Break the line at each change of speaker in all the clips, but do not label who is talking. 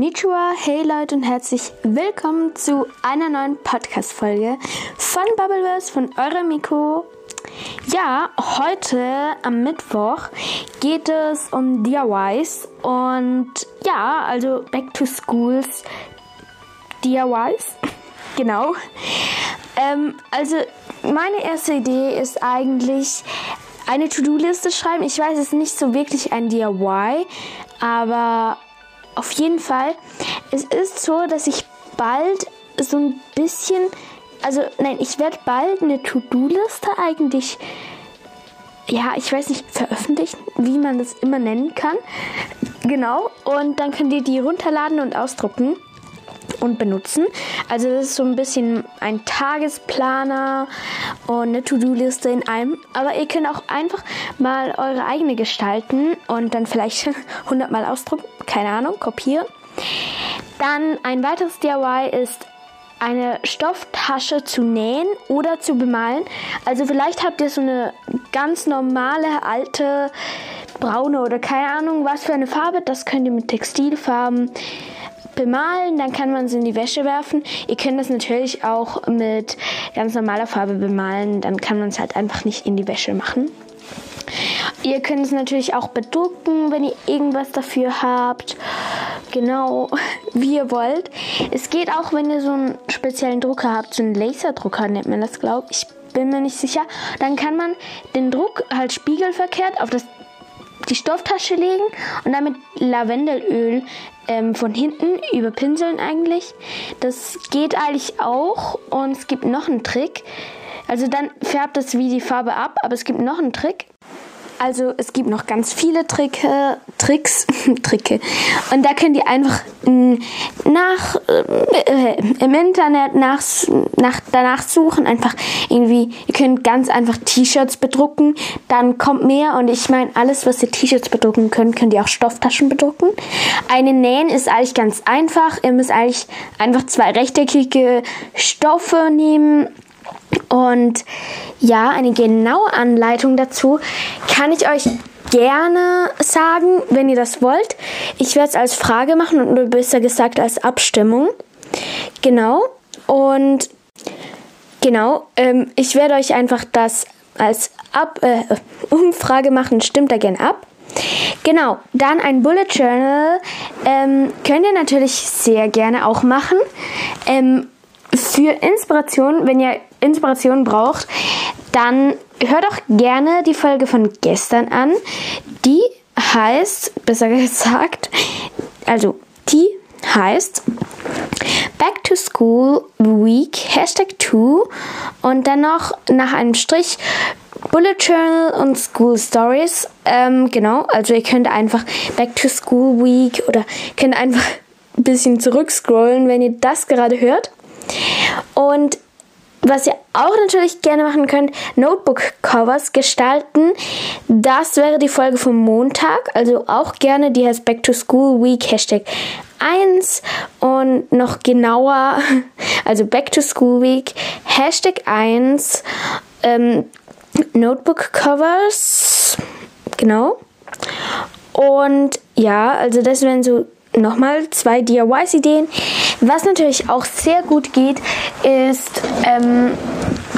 Konnichiwa, hey Leute und herzlich willkommen zu einer neuen Podcast-Folge von Bubbleverse von eurem Miko. Ja, heute am Mittwoch geht es um DIYs und ja, also Back to Schools DIYs. Genau. Ähm, also meine erste Idee ist eigentlich eine To-Do-Liste schreiben. Ich weiß, es ist nicht so wirklich ein DIY, aber auf jeden Fall, es ist so, dass ich bald so ein bisschen, also nein, ich werde bald eine To-Do-Liste eigentlich, ja, ich weiß nicht, veröffentlichen, wie man das immer nennen kann. Genau, und dann könnt ihr die runterladen und ausdrucken und benutzen. Also das ist so ein bisschen ein Tagesplaner und eine To-Do-Liste in einem. Aber ihr könnt auch einfach mal eure eigene gestalten und dann vielleicht 100 Mal ausdrucken, keine Ahnung, kopieren. Dann ein weiteres DIY ist eine Stofftasche zu nähen oder zu bemalen. Also vielleicht habt ihr so eine ganz normale alte braune oder keine Ahnung was für eine Farbe. Das könnt ihr mit Textilfarben bemalen, dann kann man es in die Wäsche werfen. Ihr könnt das natürlich auch mit ganz normaler Farbe bemalen, dann kann man es halt einfach nicht in die Wäsche machen. Ihr könnt es natürlich auch bedrucken, wenn ihr irgendwas dafür habt. Genau, wie ihr wollt. Es geht auch, wenn ihr so einen speziellen Drucker habt, so einen Laserdrucker nennt man das, glaube ich. Bin mir nicht sicher. Dann kann man den Druck halt spiegelverkehrt auf das die Stofftasche legen und damit Lavendelöl ähm, von hinten überpinseln eigentlich. Das geht eigentlich auch und es gibt noch einen Trick. Also dann färbt es wie die Farbe ab, aber es gibt noch einen Trick. Also es gibt noch ganz viele Tricke, Tricks, Tricke. Und da könnt ihr einfach mm, nach äh, im Internet nach, nach danach suchen, einfach irgendwie. Ihr könnt ganz einfach T-Shirts bedrucken, dann kommt mehr. Und ich meine, alles, was ihr T-Shirts bedrucken könnt, könnt ihr auch Stofftaschen bedrucken. Eine Nähen ist eigentlich ganz einfach. Ihr müsst eigentlich einfach zwei rechteckige Stoffe nehmen und ja, eine genaue Anleitung dazu kann ich euch gerne sagen, wenn ihr das wollt. Ich werde es als Frage machen und besser gesagt als Abstimmung. Genau. Und genau, ähm, ich werde euch einfach das als Ab äh, Umfrage machen. Stimmt da gerne ab. Genau, dann ein Bullet Journal ähm, könnt ihr natürlich sehr gerne auch machen. Ähm, für Inspiration, wenn ihr Inspiration braucht, dann hört doch gerne die Folge von gestern an. Die heißt, besser gesagt, also die heißt Back to School Week Hashtag 2 und dann noch nach einem Strich Bullet Journal und School Stories. Ähm, genau, also ihr könnt einfach Back to School Week oder könnt einfach ein bisschen zurückscrollen, wenn ihr das gerade hört. Und was ihr auch natürlich gerne machen könnt, Notebook-Covers gestalten. Das wäre die Folge vom Montag. Also auch gerne die heißt Back to School Week Hashtag 1 und noch genauer, also Back to School Week Hashtag 1 ähm, Notebook-Covers. Genau. Und ja, also das wären so nochmal zwei DIYs-Ideen. Was natürlich auch sehr gut geht, ist ähm,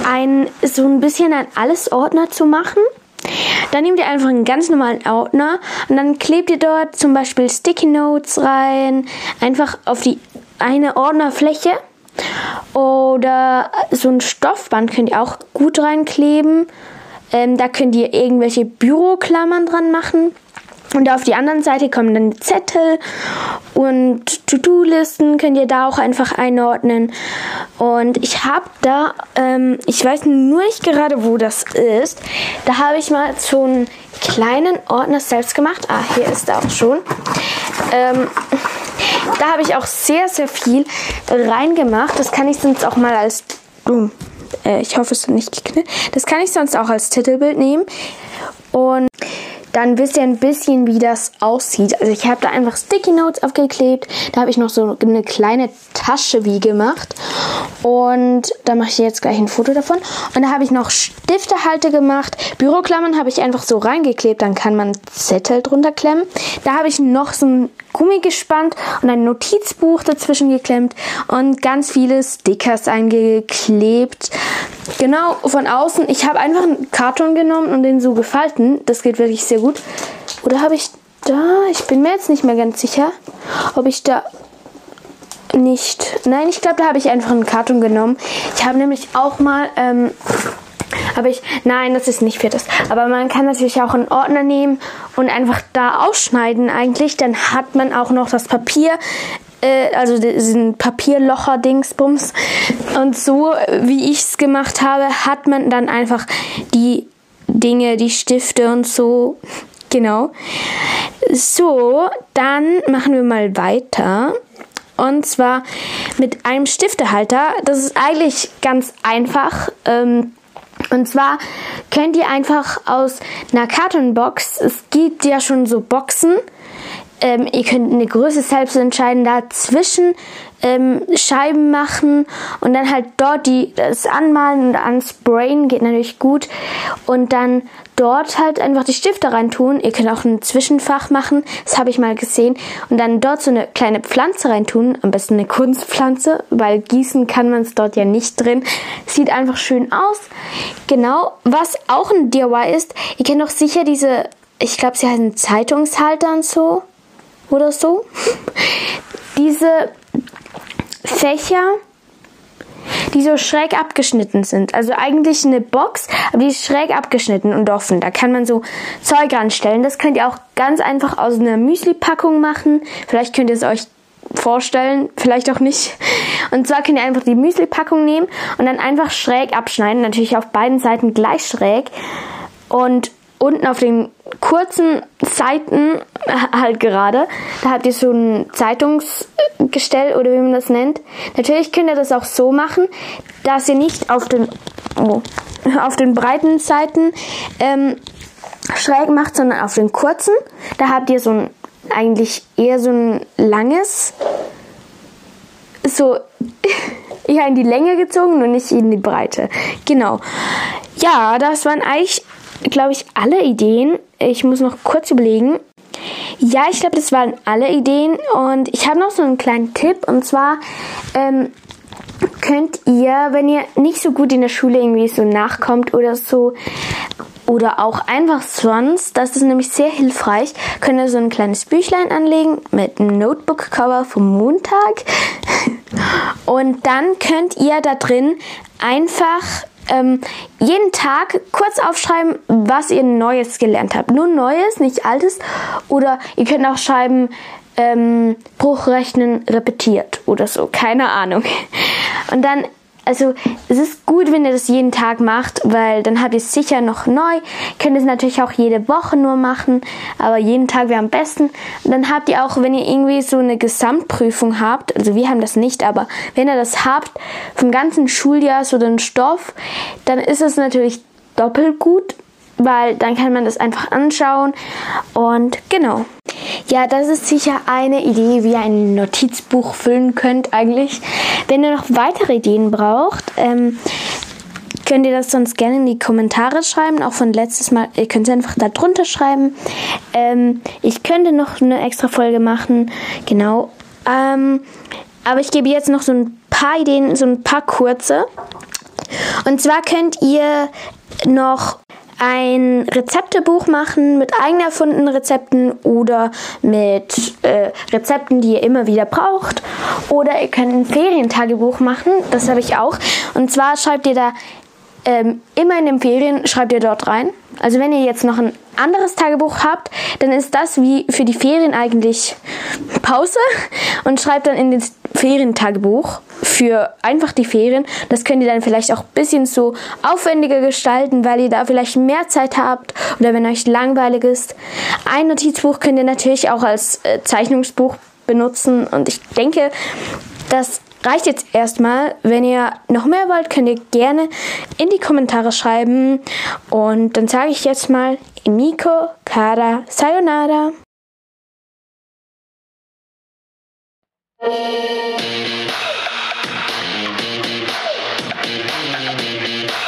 ein so ein bisschen ein Alles-Ordner zu machen. Dann nehmt ihr einfach einen ganz normalen Ordner und dann klebt ihr dort zum Beispiel Sticky Notes rein, einfach auf die eine Ordnerfläche. Oder so ein Stoffband könnt ihr auch gut reinkleben. Ähm, da könnt ihr irgendwelche Büroklammern dran machen. Und auf die anderen Seite kommen dann Zettel und To-Do-Listen könnt ihr da auch einfach einordnen. Und ich habe da, ähm, ich weiß nur nicht gerade, wo das ist. Da habe ich mal so einen kleinen Ordner selbst gemacht. Ah, hier ist er auch schon. Ähm, da habe ich auch sehr, sehr viel reingemacht. Das kann ich sonst auch mal als... Uh, ich hoffe, es ist nicht geknickt. Das kann ich sonst auch als Titelbild nehmen. Und dann wisst ihr ein bisschen, wie das aussieht. Also ich habe da einfach Sticky Notes aufgeklebt. Da habe ich noch so eine kleine Tasche wie gemacht. Und da mache ich jetzt gleich ein Foto davon. Und da habe ich noch Stiftehalte gemacht. Büroklammern habe ich einfach so reingeklebt. Dann kann man Zettel drunter klemmen. Da habe ich noch so ein Gummi gespannt und ein Notizbuch dazwischen geklemmt und ganz viele Stickers eingeklebt. Genau, von außen. Ich habe einfach einen Karton genommen und den so gefalten. Das geht wirklich sehr gut. Oder habe ich da, ich bin mir jetzt nicht mehr ganz sicher, ob ich da nicht. Nein, ich glaube, da habe ich einfach einen Karton genommen. Ich habe nämlich auch mal ähm, aber ich, nein, das ist nicht für das. Aber man kann natürlich auch einen Ordner nehmen und einfach da ausschneiden eigentlich. Dann hat man auch noch das Papier, äh, also diesen Papierlocher-Dingsbums. Und so, wie ich es gemacht habe, hat man dann einfach die Dinge, die Stifte und so. Genau. So, dann machen wir mal weiter. Und zwar mit einem Stiftehalter. Das ist eigentlich ganz einfach. Ähm, und zwar könnt ihr einfach aus einer Kartonbox, es gibt ja schon so Boxen, ähm, ihr könnt eine Größe selbst entscheiden, dazwischen ähm, Scheiben machen und dann halt dort die, das Anmalen und Ansprayen geht natürlich gut und dann dort halt einfach die Stifte reintun. Ihr könnt auch ein Zwischenfach machen, das habe ich mal gesehen und dann dort so eine kleine Pflanze reintun, am besten eine Kunstpflanze, weil gießen kann man es dort ja nicht drin. Sieht einfach schön aus. Genau, was auch ein DIY ist, ihr kennt doch sicher diese, ich glaube, sie heißen Zeitungshalter und so oder so. diese Fächer, die so schräg abgeschnitten sind. Also eigentlich eine Box, aber die ist schräg abgeschnitten und offen. Da kann man so Zeug anstellen. Das könnt ihr auch ganz einfach aus einer Müsli-Packung machen. Vielleicht könnt ihr es euch vorstellen, vielleicht auch nicht. Und zwar könnt ihr einfach die Müsli-Packung nehmen und dann einfach schräg abschneiden. Natürlich auf beiden Seiten gleich schräg. Und unten auf den kurzen Seiten halt gerade, da habt ihr so ein Zeitungsgestell oder wie man das nennt. Natürlich könnt ihr das auch so machen, dass ihr nicht auf den, oh, auf den breiten Seiten ähm, schräg macht, sondern auf den kurzen. Da habt ihr so ein, eigentlich eher so ein langes, so eher in die Länge gezogen und nicht in die Breite. Genau. Ja, das waren eigentlich glaube ich, alle Ideen. Ich muss noch kurz überlegen. Ja, ich glaube, das waren alle Ideen. Und ich habe noch so einen kleinen Tipp. Und zwar ähm, könnt ihr, wenn ihr nicht so gut in der Schule irgendwie so nachkommt oder so, oder auch einfach sonst, das ist nämlich sehr hilfreich, könnt ihr so ein kleines Büchlein anlegen mit einem Notebook-Cover vom Montag. Und dann könnt ihr da drin einfach ähm, jeden Tag kurz aufschreiben, was ihr Neues gelernt habt. Nur Neues, nicht Altes. Oder ihr könnt auch schreiben, ähm, Bruchrechnen repetiert oder so. Keine Ahnung. Und dann also es ist gut, wenn ihr das jeden Tag macht, weil dann habt ihr es sicher noch neu. Könnt es natürlich auch jede Woche nur machen, aber jeden Tag wäre am besten. Und dann habt ihr auch, wenn ihr irgendwie so eine Gesamtprüfung habt, also wir haben das nicht, aber wenn ihr das habt vom ganzen Schuljahr so den Stoff, dann ist es natürlich doppelt gut, weil dann kann man das einfach anschauen und genau. Ja, das ist sicher eine Idee, wie ihr ein Notizbuch füllen könnt eigentlich. Wenn ihr noch weitere Ideen braucht, ähm, könnt ihr das sonst gerne in die Kommentare schreiben, auch von letztes Mal. Ihr könnt es einfach da drunter schreiben. Ähm, ich könnte noch eine extra Folge machen, genau. Ähm, aber ich gebe jetzt noch so ein paar Ideen, so ein paar kurze. Und zwar könnt ihr noch ein Rezeptebuch machen mit eigen erfundenen Rezepten oder mit äh, Rezepten, die ihr immer wieder braucht. Oder ihr könnt ein Ferientagebuch machen, das habe ich auch. Und zwar schreibt ihr da ähm, immer in den Ferien, schreibt ihr dort rein. Also wenn ihr jetzt noch ein anderes Tagebuch habt, dann ist das wie für die Ferien eigentlich Pause und schreibt dann in das Ferientagebuch für einfach die Ferien. Das könnt ihr dann vielleicht auch ein bisschen so aufwendiger gestalten, weil ihr da vielleicht mehr Zeit habt oder wenn euch langweilig ist. Ein Notizbuch könnt ihr natürlich auch als äh, Zeichnungsbuch benutzen und ich denke, das reicht jetzt erstmal. Wenn ihr noch mehr wollt, könnt ihr gerne in die Kommentare schreiben. Und dann sage ich jetzt mal Emiko, Kara, Sayonara. Música